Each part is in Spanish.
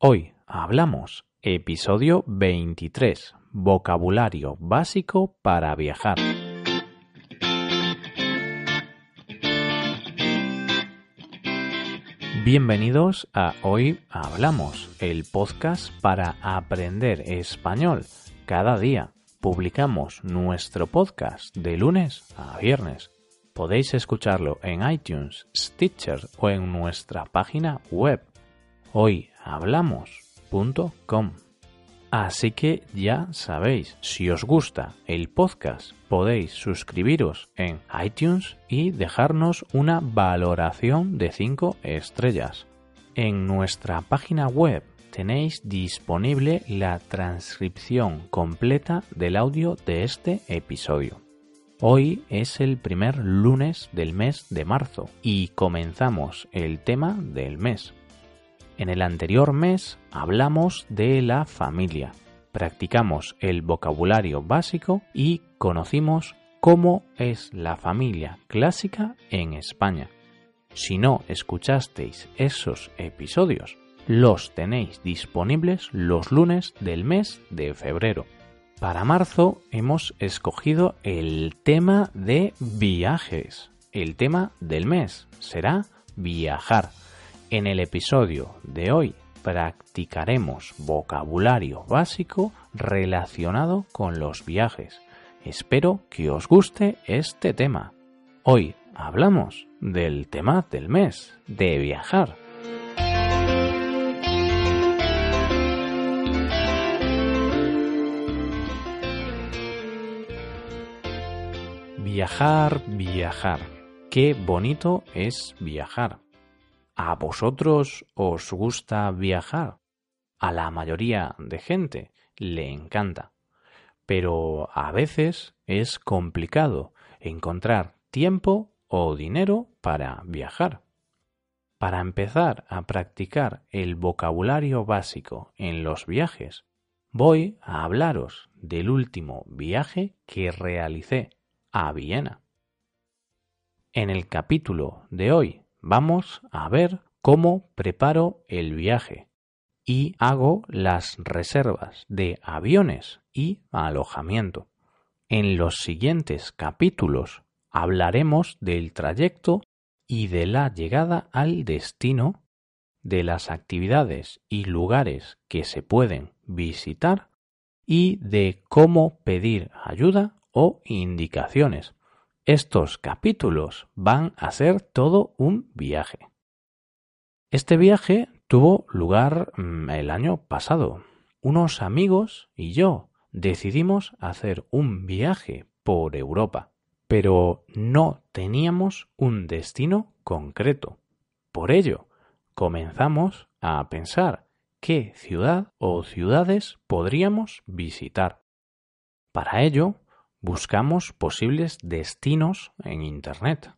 Hoy hablamos episodio 23, vocabulario básico para viajar. Bienvenidos a Hoy Hablamos, el podcast para aprender español cada día. Publicamos nuestro podcast de lunes a viernes. Podéis escucharlo en iTunes, Stitcher o en nuestra página web hoyhablamos.com. Así que ya sabéis, si os gusta el podcast, podéis suscribiros en iTunes y dejarnos una valoración de 5 estrellas. En nuestra página web tenéis disponible la transcripción completa del audio de este episodio. Hoy es el primer lunes del mes de marzo y comenzamos el tema del mes. En el anterior mes hablamos de la familia, practicamos el vocabulario básico y conocimos cómo es la familia clásica en España. Si no escuchasteis esos episodios, los tenéis disponibles los lunes del mes de febrero. Para marzo hemos escogido el tema de viajes. El tema del mes será viajar en el episodio de hoy practicaremos vocabulario básico relacionado con los viajes. Espero que os guste este tema. Hoy hablamos del tema del mes, de viajar. Viajar, viajar. Qué bonito es viajar. ¿A vosotros os gusta viajar? A la mayoría de gente le encanta. Pero a veces es complicado encontrar tiempo o dinero para viajar. Para empezar a practicar el vocabulario básico en los viajes, voy a hablaros del último viaje que realicé a Viena. En el capítulo de hoy vamos a ver cómo preparo el viaje y hago las reservas de aviones y alojamiento. En los siguientes capítulos hablaremos del trayecto y de la llegada al destino, de las actividades y lugares que se pueden visitar y de cómo pedir ayuda o indicaciones estos capítulos van a ser todo un viaje. Este viaje tuvo lugar mm, el año pasado. Unos amigos y yo decidimos hacer un viaje por Europa, pero no teníamos un destino concreto. Por ello, comenzamos a pensar qué ciudad o ciudades podríamos visitar. Para ello, buscamos posibles destinos en Internet.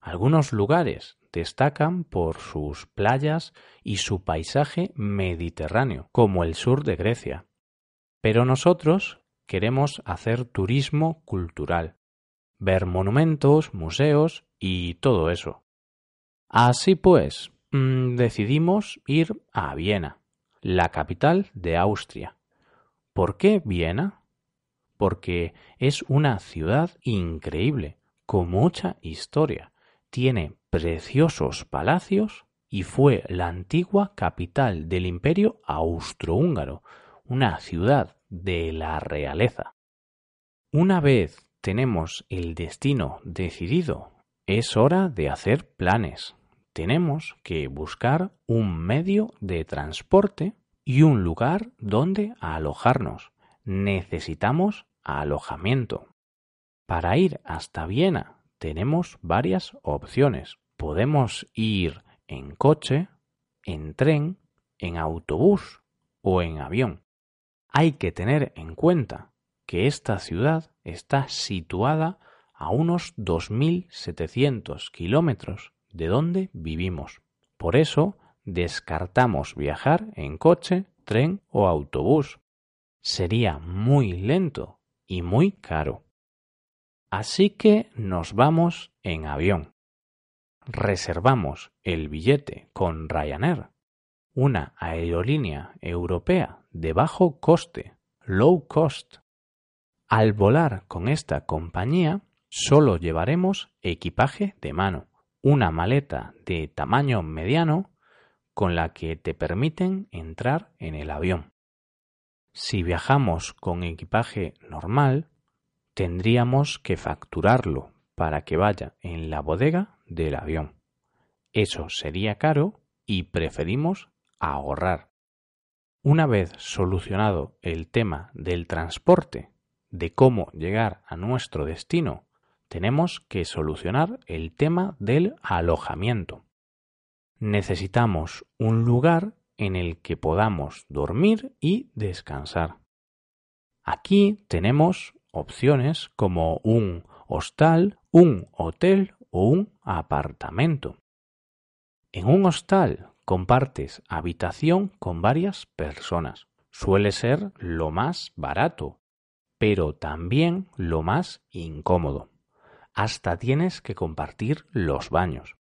Algunos lugares destacan por sus playas y su paisaje mediterráneo, como el sur de Grecia. Pero nosotros queremos hacer turismo cultural, ver monumentos, museos y todo eso. Así pues, mm, decidimos ir a Viena, la capital de Austria. ¿Por qué Viena? Porque es una ciudad increíble, con mucha historia. Tiene preciosos palacios y fue la antigua capital del imperio austrohúngaro, una ciudad de la realeza. Una vez tenemos el destino decidido, es hora de hacer planes. Tenemos que buscar un medio de transporte y un lugar donde alojarnos. Necesitamos alojamiento. Para ir hasta Viena tenemos varias opciones. Podemos ir en coche, en tren, en autobús o en avión. Hay que tener en cuenta que esta ciudad está situada a unos 2.700 kilómetros de donde vivimos. Por eso descartamos viajar en coche, tren o autobús. Sería muy lento y muy caro. Así que nos vamos en avión. Reservamos el billete con Ryanair. una aerolínea europea de bajo coste, low cost. Al volar con esta compañía, solo llevaremos equipaje de mano, una maleta de tamaño mediano con la que te permiten entrar en el avión. Si viajamos con equipaje normal, tendríamos que facturarlo para que vaya en la bodega del avión. Eso sería caro y preferimos ahorrar. Una vez solucionado el tema del transporte, de cómo llegar a nuestro destino, tenemos que solucionar el tema del alojamiento. Necesitamos un lugar en el que podamos dormir y descansar. Aquí tenemos opciones como un hostal, un hotel o un apartamento. En un hostal compartes habitación con varias personas. Suele ser lo más barato, pero también lo más incómodo. Hasta tienes que compartir los baños.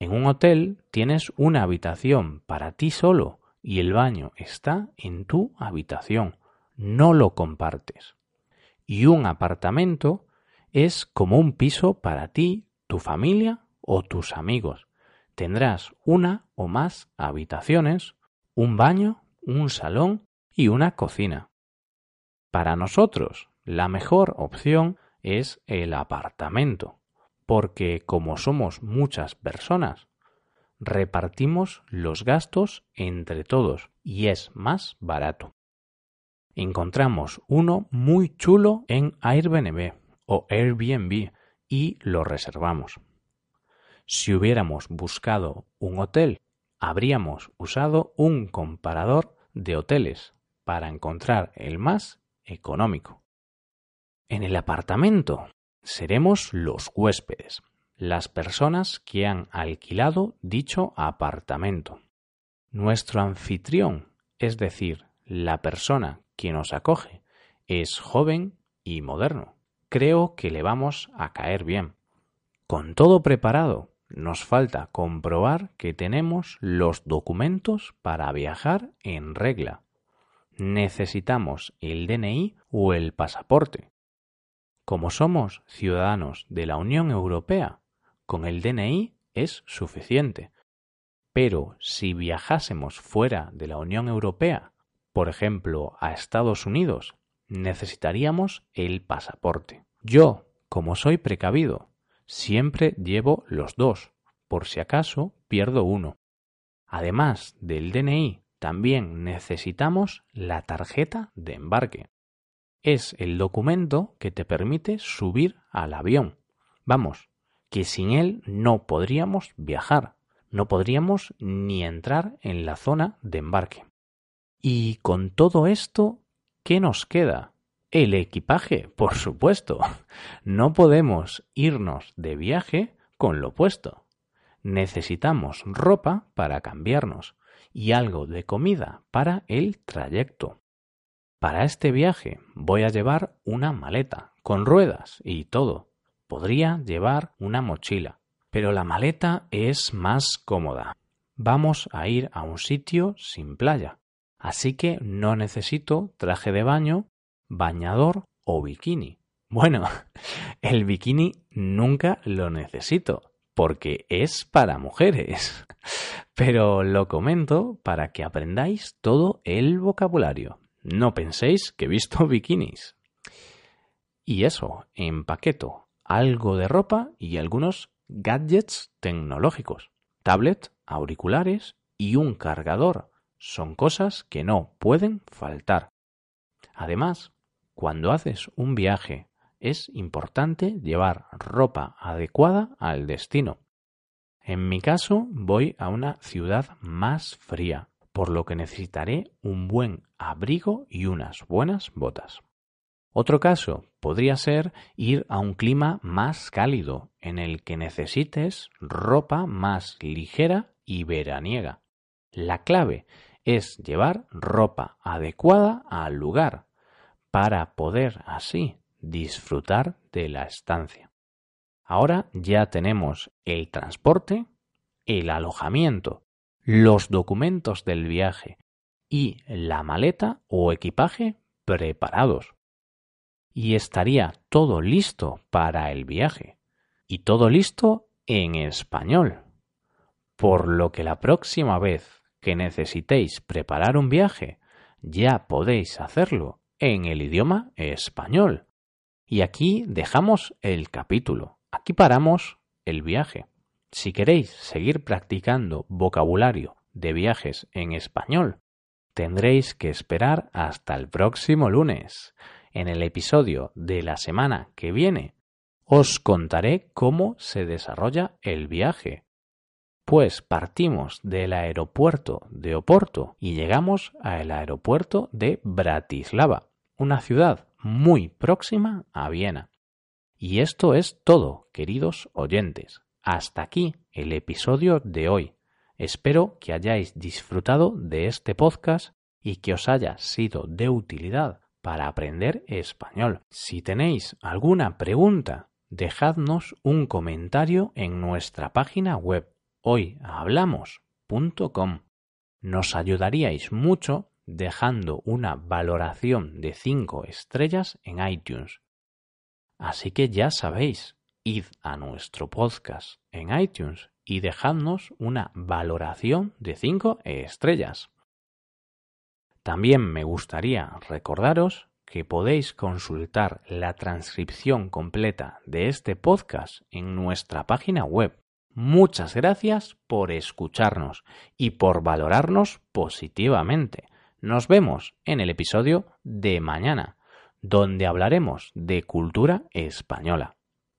En un hotel tienes una habitación para ti solo y el baño está en tu habitación. No lo compartes. Y un apartamento es como un piso para ti, tu familia o tus amigos tendrás una o más habitaciones, un baño, un salón y una cocina. Para nosotros, la mejor opción es el apartamento, porque como somos muchas personas, repartimos los gastos entre todos y es más barato. Encontramos uno muy chulo en Airbnb o Airbnb y lo reservamos. Si hubiéramos buscado un hotel, habríamos usado un comparador de hoteles para encontrar el más económico. En el apartamento seremos los huéspedes, las personas que han alquilado dicho apartamento. Nuestro anfitrión, es decir, la persona que nos acoge, es joven y moderno. Creo que le vamos a caer bien. Con todo preparado nos falta comprobar que tenemos los documentos para viajar en regla. Necesitamos el DNI o el pasaporte. Como somos ciudadanos de la Unión Europea, con el DNI es suficiente. Pero si viajásemos fuera de la Unión Europea, por ejemplo a Estados Unidos, necesitaríamos el pasaporte. Yo, como soy precavido Siempre llevo los dos, por si acaso pierdo uno. Además del DNI, también necesitamos la tarjeta de embarque. Es el documento que te permite subir al avión. Vamos, que sin él no podríamos viajar, no podríamos ni entrar en la zona de embarque. Y con todo esto, ¿qué nos queda? El equipaje, por supuesto. No podemos irnos de viaje con lo puesto. Necesitamos ropa para cambiarnos y algo de comida para el trayecto. Para este viaje voy a llevar una maleta con ruedas y todo. Podría llevar una mochila, pero la maleta es más cómoda. Vamos a ir a un sitio sin playa, así que no necesito traje de baño bañador o bikini. Bueno, el bikini nunca lo necesito porque es para mujeres. Pero lo comento para que aprendáis todo el vocabulario. No penséis que he visto bikinis. Y eso, empaqueto algo de ropa y algunos gadgets tecnológicos. Tablet, auriculares y un cargador. Son cosas que no pueden faltar. Además, cuando haces un viaje es importante llevar ropa adecuada al destino. En mi caso voy a una ciudad más fría, por lo que necesitaré un buen abrigo y unas buenas botas. Otro caso podría ser ir a un clima más cálido, en el que necesites ropa más ligera y veraniega. La clave es llevar ropa adecuada al lugar, para poder así disfrutar de la estancia. Ahora ya tenemos el transporte, el alojamiento los documentos del viaje y la maleta o equipaje preparados. Y estaría todo listo para el viaje. Y todo listo en español. Por lo que la próxima vez que necesitéis preparar un viaje, ya podéis hacerlo en el idioma español. Y aquí dejamos el capítulo. Aquí paramos el viaje. Si queréis seguir practicando vocabulario de viajes en español, tendréis que esperar hasta el próximo lunes. En el episodio de la semana que viene os contaré cómo se desarrolla el viaje. Pues partimos del aeropuerto de Oporto y llegamos al aeropuerto de Bratislava, una ciudad muy próxima a Viena. Y esto es todo, queridos oyentes. Hasta aquí el episodio de hoy. Espero que hayáis disfrutado de este podcast y que os haya sido de utilidad para aprender español. Si tenéis alguna pregunta, dejadnos un comentario en nuestra página web hoyhablamos.com. Nos ayudaríais mucho dejando una valoración de 5 estrellas en iTunes. Así que ya sabéis, id a nuestro podcast en iTunes y dejadnos una valoración de 5 estrellas. También me gustaría recordaros que podéis consultar la transcripción completa de este podcast en nuestra página web. Muchas gracias por escucharnos y por valorarnos positivamente. Nos vemos en el episodio de mañana donde hablaremos de cultura española.